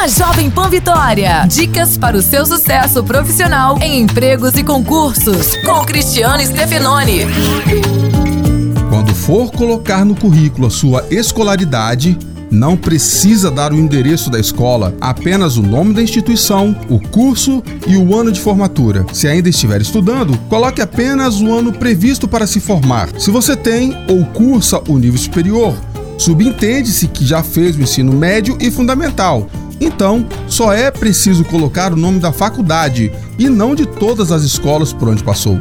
na Jovem Pan Vitória. Dicas para o seu sucesso profissional em empregos e concursos, com Cristiano Stefanoni. Quando for colocar no currículo a sua escolaridade, não precisa dar o endereço da escola, apenas o nome da instituição, o curso e o ano de formatura. Se ainda estiver estudando, coloque apenas o ano previsto para se formar. Se você tem ou cursa o nível superior, subentende-se que já fez o ensino médio e fundamental. Então, só é preciso colocar o nome da faculdade e não de todas as escolas por onde passou.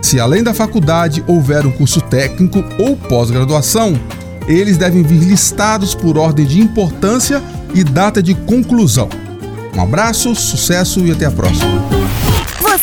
Se além da faculdade houver um curso técnico ou pós-graduação, eles devem vir listados por ordem de importância e data de conclusão. Um abraço, sucesso e até a próxima.